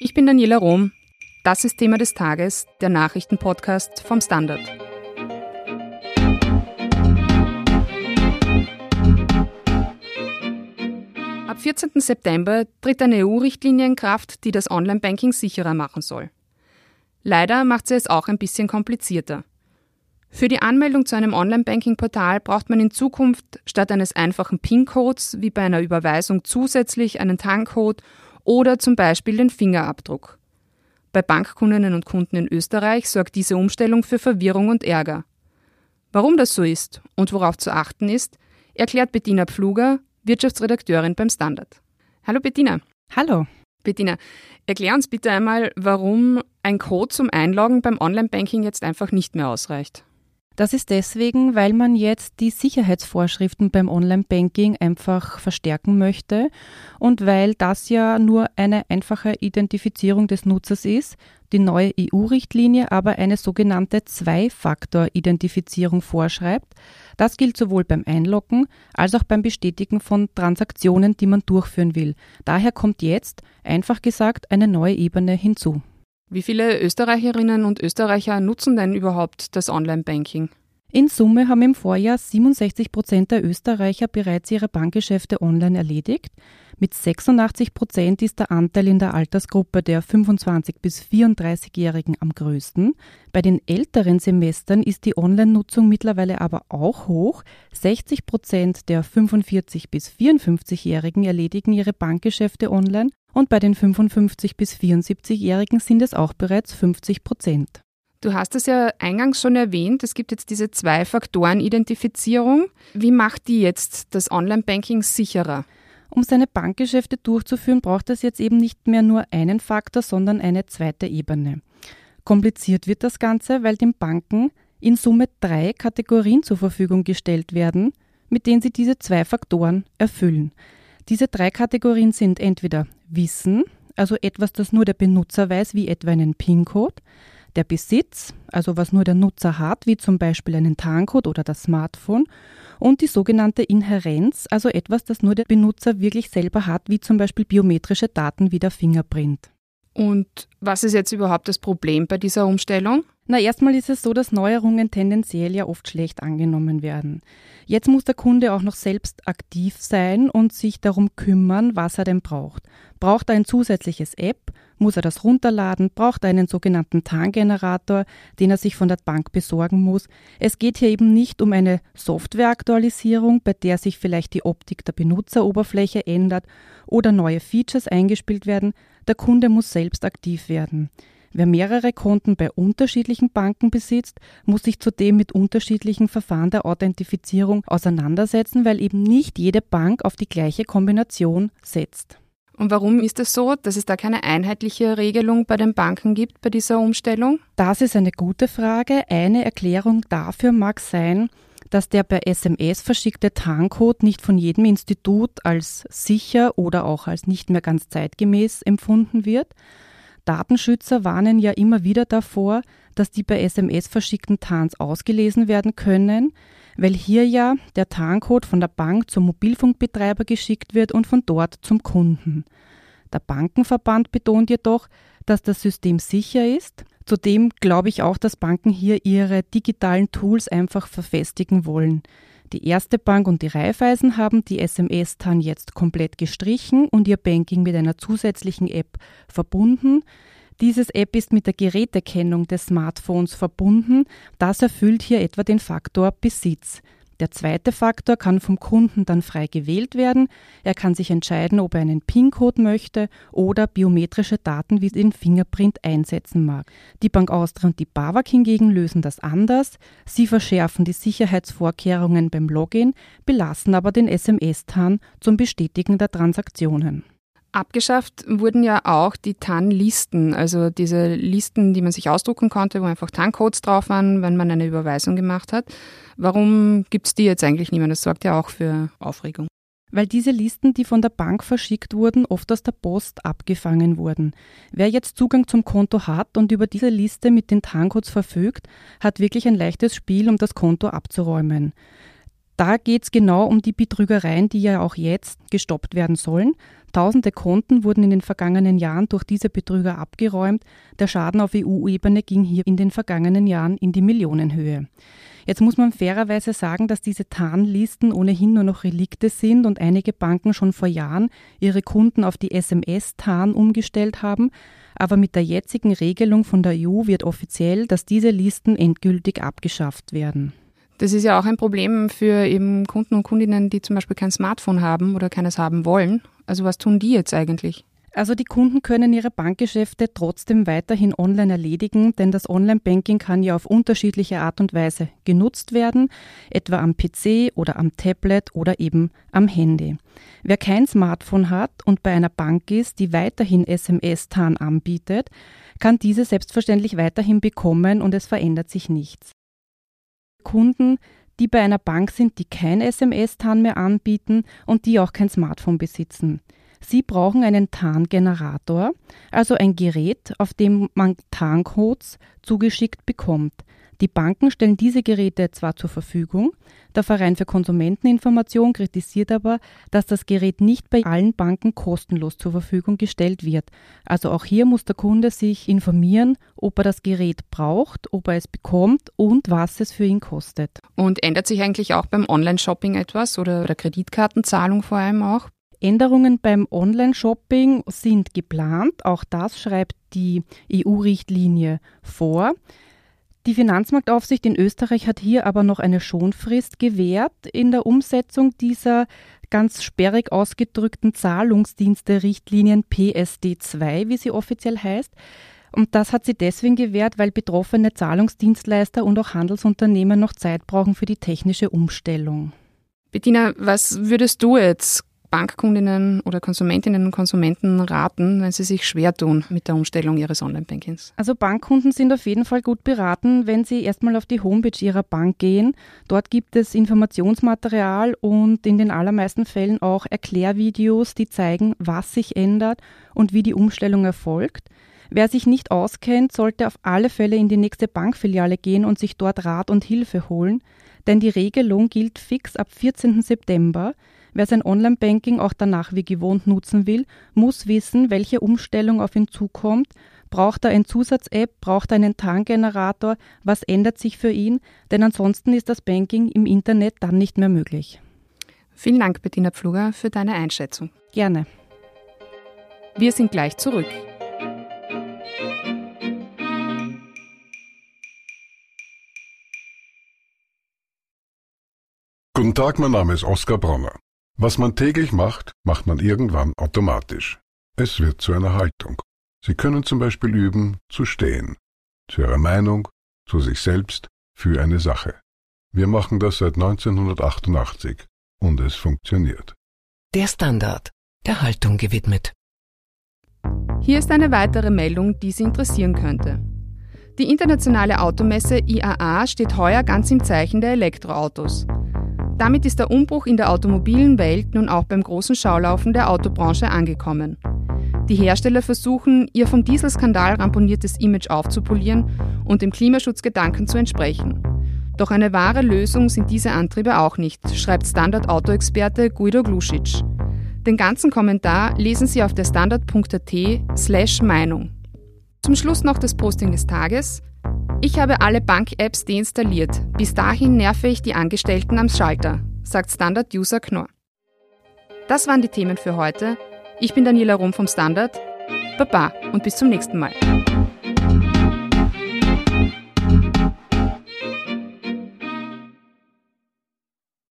Ich bin Daniela Rohm. Das ist Thema des Tages, der Nachrichtenpodcast vom Standard. Ab 14. September tritt eine EU-Richtlinie in Kraft, die das Online-Banking sicherer machen soll. Leider macht sie es auch ein bisschen komplizierter. Für die Anmeldung zu einem Online-Banking-Portal braucht man in Zukunft statt eines einfachen PIN-Codes wie bei einer Überweisung zusätzlich einen TAN-Code oder zum Beispiel den Fingerabdruck. Bei Bankkundinnen und Kunden in Österreich sorgt diese Umstellung für Verwirrung und Ärger. Warum das so ist und worauf zu achten ist, erklärt Bettina Pfluger, Wirtschaftsredakteurin beim Standard. Hallo Bettina. Hallo. Bettina, erklär uns bitte einmal, warum ein Code zum Einloggen beim Online-Banking jetzt einfach nicht mehr ausreicht. Das ist deswegen, weil man jetzt die Sicherheitsvorschriften beim Online-Banking einfach verstärken möchte und weil das ja nur eine einfache Identifizierung des Nutzers ist, die neue EU-Richtlinie aber eine sogenannte Zwei-Faktor-Identifizierung vorschreibt. Das gilt sowohl beim Einloggen als auch beim Bestätigen von Transaktionen, die man durchführen will. Daher kommt jetzt, einfach gesagt, eine neue Ebene hinzu. Wie viele Österreicherinnen und Österreicher nutzen denn überhaupt das Online-Banking? In Summe haben im Vorjahr 67 Prozent der Österreicher bereits ihre Bankgeschäfte online erledigt. Mit 86 Prozent ist der Anteil in der Altersgruppe der 25- bis 34-Jährigen am größten. Bei den älteren Semestern ist die Online-Nutzung mittlerweile aber auch hoch. 60 Prozent der 45- bis 54-Jährigen erledigen ihre Bankgeschäfte online und bei den 55 bis 74-Jährigen sind es auch bereits 50 Prozent. Du hast es ja eingangs schon erwähnt, es gibt jetzt diese Zwei-Faktoren-Identifizierung. Wie macht die jetzt das Online-Banking sicherer? Um seine Bankgeschäfte durchzuführen, braucht es jetzt eben nicht mehr nur einen Faktor, sondern eine zweite Ebene. Kompliziert wird das Ganze, weil den Banken in Summe drei Kategorien zur Verfügung gestellt werden, mit denen sie diese zwei Faktoren erfüllen. Diese drei Kategorien sind entweder Wissen, also etwas, das nur der Benutzer weiß, wie etwa einen PIN-Code, der Besitz, also was nur der Nutzer hat, wie zum Beispiel einen TAN-Code oder das Smartphone, und die sogenannte Inherenz, also etwas, das nur der Benutzer wirklich selber hat, wie zum Beispiel biometrische Daten wie der Fingerprint. Und was ist jetzt überhaupt das Problem bei dieser Umstellung? Na, erstmal ist es so, dass Neuerungen tendenziell ja oft schlecht angenommen werden. Jetzt muss der Kunde auch noch selbst aktiv sein und sich darum kümmern, was er denn braucht. Braucht er ein zusätzliches App? Muss er das runterladen? Braucht er einen sogenannten TAN-Generator, den er sich von der Bank besorgen muss? Es geht hier eben nicht um eine Softwareaktualisierung, bei der sich vielleicht die Optik der Benutzeroberfläche ändert oder neue Features eingespielt werden. Der Kunde muss selbst aktiv werden. Wer mehrere Konten bei unterschiedlichen Banken besitzt, muss sich zudem mit unterschiedlichen Verfahren der Authentifizierung auseinandersetzen, weil eben nicht jede Bank auf die gleiche Kombination setzt. Und warum ist es so, dass es da keine einheitliche Regelung bei den Banken gibt bei dieser Umstellung? Das ist eine gute Frage. Eine Erklärung dafür mag sein, dass der per SMS verschickte Tarncode nicht von jedem Institut als sicher oder auch als nicht mehr ganz zeitgemäß empfunden wird. Datenschützer warnen ja immer wieder davor, dass die per SMS verschickten Tarns ausgelesen werden können, weil hier ja der Tarncode von der Bank zum Mobilfunkbetreiber geschickt wird und von dort zum Kunden. Der Bankenverband betont jedoch, dass das System sicher ist. Zudem glaube ich auch, dass Banken hier ihre digitalen Tools einfach verfestigen wollen. Die Erste Bank und die Raiffeisen haben die SMS-TAN jetzt komplett gestrichen und ihr Banking mit einer zusätzlichen App verbunden. Dieses App ist mit der Gerätekennung des Smartphones verbunden. Das erfüllt hier etwa den Faktor Besitz. Der zweite Faktor kann vom Kunden dann frei gewählt werden. Er kann sich entscheiden, ob er einen PIN-Code möchte oder biometrische Daten wie den Fingerprint einsetzen mag. Die Bank Austria und die BAWAG hingegen lösen das anders. Sie verschärfen die Sicherheitsvorkehrungen beim Login, belassen aber den SMS-TAN zum Bestätigen der Transaktionen. Abgeschafft wurden ja auch die TAN-Listen, also diese Listen, die man sich ausdrucken konnte, wo einfach TAN-Codes drauf waren, wenn man eine Überweisung gemacht hat. Warum gibt es die jetzt eigentlich nicht mehr? Das sorgt ja auch für Aufregung. Weil diese Listen, die von der Bank verschickt wurden, oft aus der Post abgefangen wurden. Wer jetzt Zugang zum Konto hat und über diese Liste mit den TAN-Codes verfügt, hat wirklich ein leichtes Spiel, um das Konto abzuräumen. Da geht es genau um die Betrügereien, die ja auch jetzt gestoppt werden sollen. Tausende Konten wurden in den vergangenen Jahren durch diese Betrüger abgeräumt. Der Schaden auf EU-Ebene ging hier in den vergangenen Jahren in die Millionenhöhe. Jetzt muss man fairerweise sagen, dass diese Tarnlisten ohnehin nur noch Relikte sind und einige Banken schon vor Jahren ihre Kunden auf die SMS-Tarn umgestellt haben. Aber mit der jetzigen Regelung von der EU wird offiziell, dass diese Listen endgültig abgeschafft werden. Das ist ja auch ein Problem für eben Kunden und Kundinnen, die zum Beispiel kein Smartphone haben oder keines haben wollen. Also was tun die jetzt eigentlich? Also die Kunden können ihre Bankgeschäfte trotzdem weiterhin online erledigen, denn das Online-Banking kann ja auf unterschiedliche Art und Weise genutzt werden, etwa am PC oder am Tablet oder eben am Handy. Wer kein Smartphone hat und bei einer Bank ist, die weiterhin SMS-TAN anbietet, kann diese selbstverständlich weiterhin bekommen und es verändert sich nichts. Kunden, die bei einer Bank sind, die kein SMS-TAN mehr anbieten und die auch kein Smartphone besitzen. Sie brauchen einen TAN-Generator, also ein Gerät, auf dem man TAN-Codes zugeschickt bekommt. Die Banken stellen diese Geräte zwar zur Verfügung, der Verein für Konsumenteninformation kritisiert aber, dass das Gerät nicht bei allen Banken kostenlos zur Verfügung gestellt wird. Also auch hier muss der Kunde sich informieren, ob er das Gerät braucht, ob er es bekommt und was es für ihn kostet. Und ändert sich eigentlich auch beim Online-Shopping etwas oder bei der Kreditkartenzahlung vor allem auch? Änderungen beim Online-Shopping sind geplant. Auch das schreibt die EU-Richtlinie vor. Die Finanzmarktaufsicht in Österreich hat hier aber noch eine Schonfrist gewährt in der Umsetzung dieser ganz sperrig ausgedrückten Zahlungsdienste-Richtlinien PSD2, wie sie offiziell heißt. Und das hat sie deswegen gewährt, weil betroffene Zahlungsdienstleister und auch Handelsunternehmen noch Zeit brauchen für die technische Umstellung. Bettina, was würdest du jetzt Bankkundinnen oder Konsumentinnen und Konsumenten raten, wenn sie sich schwer tun mit der Umstellung ihres Online-Bankings? Also Bankkunden sind auf jeden Fall gut beraten, wenn sie erstmal auf die Homepage ihrer Bank gehen. Dort gibt es Informationsmaterial und in den allermeisten Fällen auch Erklärvideos, die zeigen, was sich ändert und wie die Umstellung erfolgt. Wer sich nicht auskennt, sollte auf alle Fälle in die nächste Bankfiliale gehen und sich dort Rat und Hilfe holen, denn die Regelung gilt fix ab 14. September. Wer sein Online-Banking auch danach wie gewohnt nutzen will, muss wissen, welche Umstellung auf ihn zukommt. Braucht er ein Zusatz-App? Braucht er einen TAN-Generator? Was ändert sich für ihn? Denn ansonsten ist das Banking im Internet dann nicht mehr möglich. Vielen Dank, Bettina Pfluger, für deine Einschätzung. Gerne. Wir sind gleich zurück. Guten Tag, mein Name ist Oskar Bronner. Was man täglich macht, macht man irgendwann automatisch. Es wird zu einer Haltung. Sie können zum Beispiel üben, zu stehen. Zu Ihrer Meinung, zu sich selbst, für eine Sache. Wir machen das seit 1988 und es funktioniert. Der Standard, der Haltung gewidmet. Hier ist eine weitere Meldung, die Sie interessieren könnte. Die internationale Automesse IAA steht heuer ganz im Zeichen der Elektroautos. Damit ist der Umbruch in der automobilen Welt nun auch beim großen Schaulaufen der Autobranche angekommen. Die Hersteller versuchen, ihr vom Dieselskandal ramponiertes Image aufzupolieren und dem Klimaschutzgedanken zu entsprechen. Doch eine wahre Lösung sind diese Antriebe auch nicht, schreibt Standard-Auto-Experte Guido Glusic. Den ganzen Kommentar lesen Sie auf der standard.at slash Meinung. Zum Schluss noch das Posting des Tages. Ich habe alle Bank-Apps deinstalliert. Bis dahin nerve ich die Angestellten am Schalter, sagt Standard-User Knorr. Das waren die Themen für heute. Ich bin Daniela Rum vom Standard. Baba und bis zum nächsten Mal.